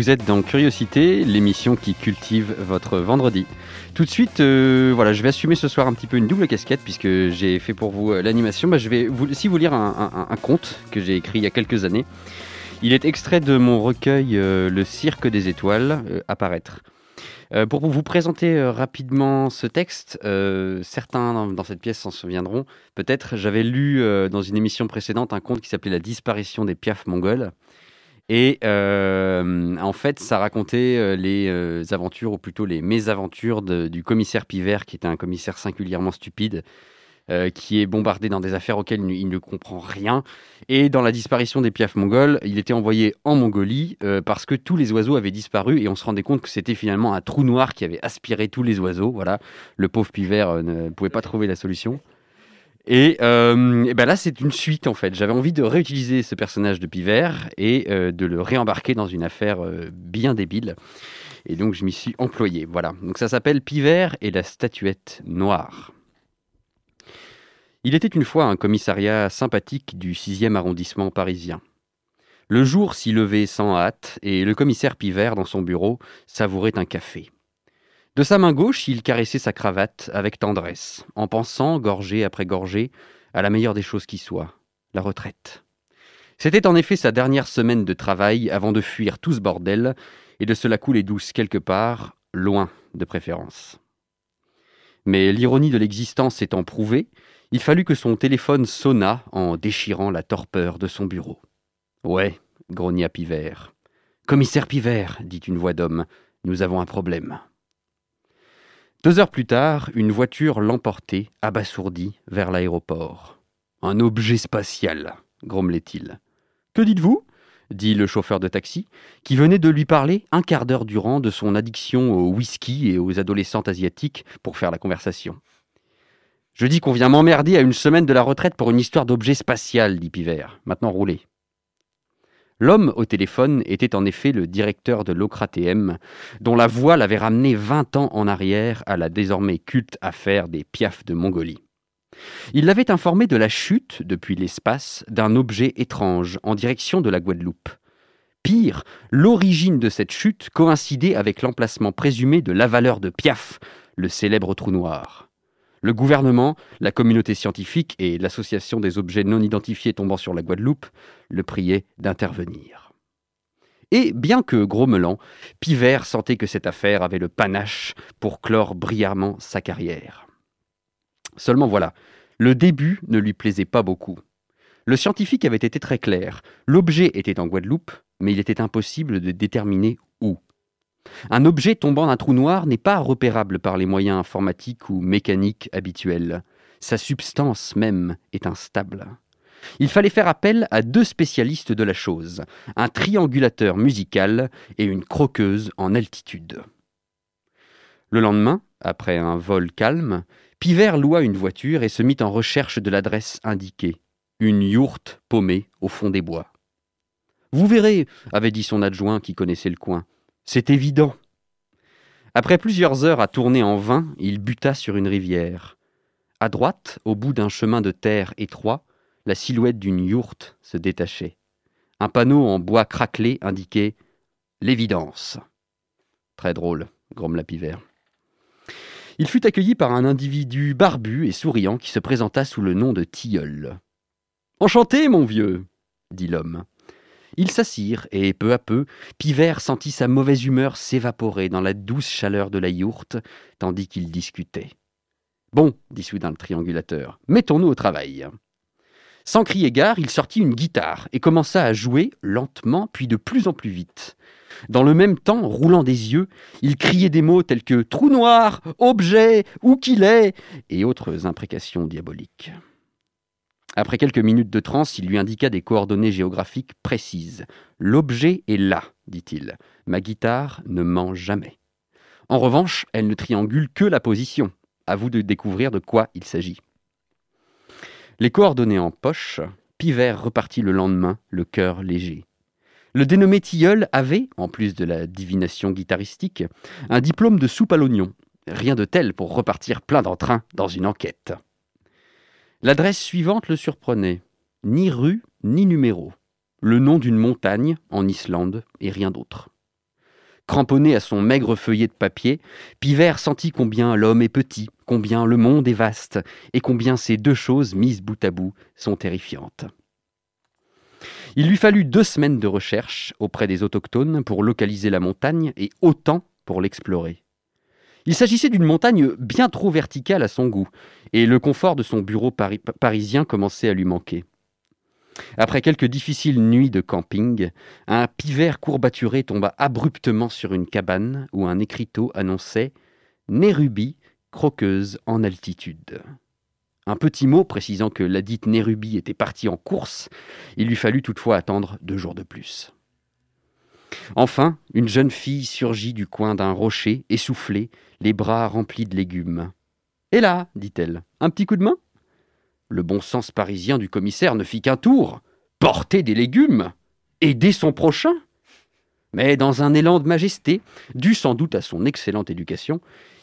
Êtes dans Curiosité, l'émission qui cultive votre vendredi. Tout de suite, euh, voilà, je vais assumer ce soir un petit peu une double casquette puisque j'ai fait pour vous euh, l'animation. Bah, je vais vous, aussi vous lire un, conte que j'ai écrit il y a quelques années. Il est extrait de mon recueil euh, Le Cirque des Étoiles, euh, apparaître. Pour vous présenter rapidement ce texte, certains dans, dans cette pièce s'en souviendront. Peut-être, j'avais lu dans une émission précédente un conte qui s'appelait La disparition des piafs mongols. Et euh, en fait, ça racontait euh, les euh, aventures, ou plutôt les mésaventures du commissaire Pivert, qui était un commissaire singulièrement stupide, qui est bombardé dans des affaires auxquelles il, ne- comprend rien. Et dans la disparition des piafs mongols, il était envoyé en Mongolie parce que tous les oiseaux avaient disparu et on se rendait compte que c'était finalement un trou noir qui avait aspiré tous les oiseaux. Voilà, le pauvre Pivert ne pouvait pas trouver la solution. Et, euh, ben là, c'est une suite en fait. J'avais envie de réutiliser ce personnage de Pivert et euh, de le réembarquer dans une affaire euh, bien débile. Et donc, je m'y suis employé. Voilà. Donc, ça s'appelle Pivert et la statuette noire. Il était une fois un commissariat sympathique du 6e arrondissement parisien. Le jour s'y levait sans hâte et le commissaire Pivert, dans son bureau, savourait un café. De sa main gauche, il caressait sa cravate avec tendresse, en pensant, gorgée après gorgée, à la meilleure des choses qui soient, la retraite. C'était en effet sa dernière semaine de travail avant de fuir tout ce bordel et de se la couler douce quelque part, loin de préférence. Mais l'ironie de l'existence étant prouvée, il fallut que son téléphone sonna en déchirant la torpeur de son bureau. Ouais, grogna Pivert. Commissaire Pivert, dit une voix d'homme, nous avons un problème. Deux heures plus tard, une voiture l'emportait, abasourdi, vers l'aéroport. Un objet spatial, grommelait-il. Que dites-vous? dit le chauffeur de taxi, qui venait de lui parler un quart d'heure durant de son addiction au whisky et aux adolescentes asiatiques pour faire la conversation. Je dis qu'on vient m'emmerder à une semaine de la retraite pour une histoire d'objet spatial, dit Pivert. Maintenant roulez. L'homme au téléphone était en effet le directeur de l'Ocratm, dont la voix l'avait ramené 20 ans en arrière à la désormais culte affaire des piafs de Mongolie. Il l'avait informé de la chute, depuis l'espace, d'un objet étrange en direction de la Guadeloupe. Pire, l'origine de cette chute coïncidait avec l'emplacement présumé de l'avaleur de Piaf, le célèbre trou noir. Le gouvernement, la communauté scientifique et l'association des objets non identifiés tombant sur la Guadeloupe le priaient d'intervenir. Et bien que grommelant, Pivert sentait que cette affaire avait le panache pour clore brillamment sa carrière. Seulement voilà, le début ne lui plaisait pas beaucoup. Le scientifique avait été très clair. L'objet était en Guadeloupe, mais il était impossible de déterminer. Un objet tombant d'un trou noir n'est pas repérable par les moyens informatiques ou mécaniques habituels. Sa substance même est instable. Il fallait faire appel à deux spécialistes de la chose, un triangulateur musical et une croqueuse en altitude. Le lendemain, après un vol calme, Pivert loua une voiture et se mit en recherche de l'adresse indiquée, une yourte paumée au fond des bois. Vous verrez, avait dit son adjoint qui connaissait le coin. C'est évident. Après plusieurs heures à tourner en vain, il buta sur une rivière. À droite, au bout d'un chemin de terre étroit, la silhouette d'une yourte se détachait. Un panneau en bois craquelé indiquait L'évidence. Très drôle, grommela Pivert. Il fut accueilli par un individu barbu et souriant qui se présenta sous le nom de Tilleul. Enchanté, mon vieux, dit l'homme. Ils s'assirent, et peu à peu, Pivert sentit sa mauvaise humeur s'évaporer dans la douce chaleur de la yourte, tandis qu'ils discutaient. Bon, dit soudain le triangulateur, mettons-nous au travail. Sans crier gare, il sortit une guitare et commença à jouer lentement, puis de plus en plus vite. Dans le même temps, roulant des yeux, il criait des mots tels que trou noir, objet, où qu'il est, et autres imprécations diaboliques. Après quelques minutes de transe, il lui indiqua des coordonnées géographiques précises. L'objet est là, dit-il. Ma guitare ne ment jamais. En revanche, elle ne triangule que la position. À vous de découvrir de quoi il s'agit. Les coordonnées en poche, Pivert repartit le lendemain, le cœur léger. Le dénommé Tilleul avait, en plus de la divination guitaristique, un diplôme de soupe à l'oignon. Rien de tel pour repartir plein d'entrain dans une enquête. L'adresse suivante le surprenait. Ni rue, ni numéro. Le nom d'une montagne, en Islande, et rien d'autre. Cramponné à son maigre feuillet de papier, Pivert sentit combien l'homme est petit, combien le monde est vaste, et combien ces deux choses mises bout à bout sont terrifiantes. Il lui fallut deux semaines de recherche auprès des autochtones pour localiser la montagne et autant pour l'explorer. Il s'agissait d'une montagne bien trop verticale à son goût, et le confort de son bureau parisien commençait à lui manquer. Après quelques difficiles nuits de camping, un pivert courbaturé tomba abruptement sur une cabane où un écriteau annonçait Nérubie, croqueuse en altitude. Un petit mot précisant que la dite Nérubie était partie en course, il lui fallut toutefois attendre deux jours de plus. Enfin, une jeune fille surgit du coin d'un rocher, essoufflée, les bras remplis de légumes. Et là, dit-elle, un petit coup de main? Le bon sens parisien du commissaire ne fit qu'un tour. Porter des légumes Aider son prochain Mais dans un élan de majesté, dû sans doute à son excellente éducation,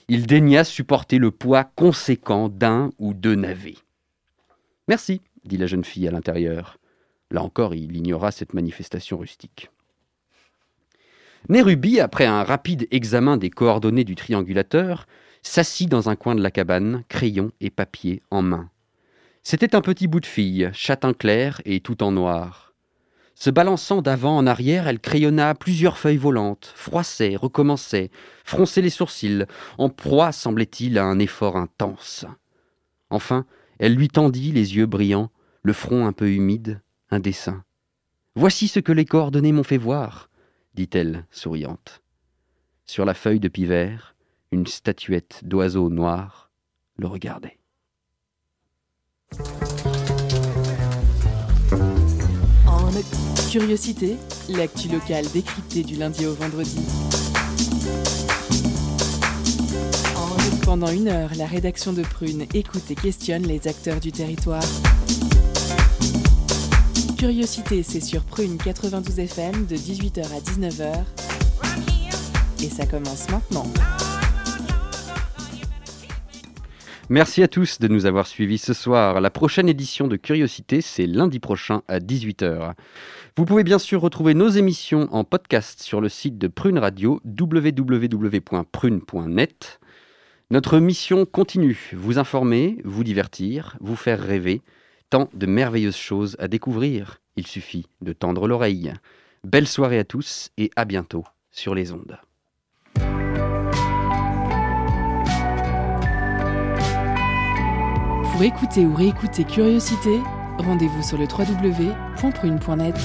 il daigna supporter le poids conséquent d'un ou deux navets. Merci, dit la jeune fille à l'intérieur. Là encore, il ignora cette manifestation rustique. Nérubi, après un rapide examen des coordonnées du triangulateur, s'assit dans un coin de la cabane, crayon et papier en main. C'était un petit bout de fille, châtain clair et tout en noir. Se balançant d'avant en arrière, elle crayonna plusieurs feuilles volantes, froissait, recommençait, fronçait les sourcils, en proie, semblait-il, à un effort intense. Enfin, elle lui tendit, les yeux brillants, le front un peu humide, un dessin. Voici ce que les coordonnées m'ont fait voir dit-elle, souriante. Sur la feuille de pivert, une statuette d'oiseau noir le regardait. Curiosité, l'actu locale décryptée du lundi au vendredi. Pendant une heure, la rédaction de Prune écoute et questionne les acteurs du territoire. Curiosité, c'est sur Prune 92 FM de 18h à 19h. Et ça commence maintenant. Merci à tous de nous avoir suivis ce soir. La prochaine édition de Curiosité, c'est lundi prochain à 18h. Vous pouvez bien sûr retrouver nos émissions en podcast sur le site de Prune Radio, www.prune.net. Notre mission continue, vous informer, vous divertir, vous faire rêver Tant de merveilleuses choses à découvrir. Il suffit de tendre l'oreille. Belle soirée à tous et à bientôt sur les ondes. Pour écouter ou réécouter Curiosité, rendez-vous sur le www.prune.net.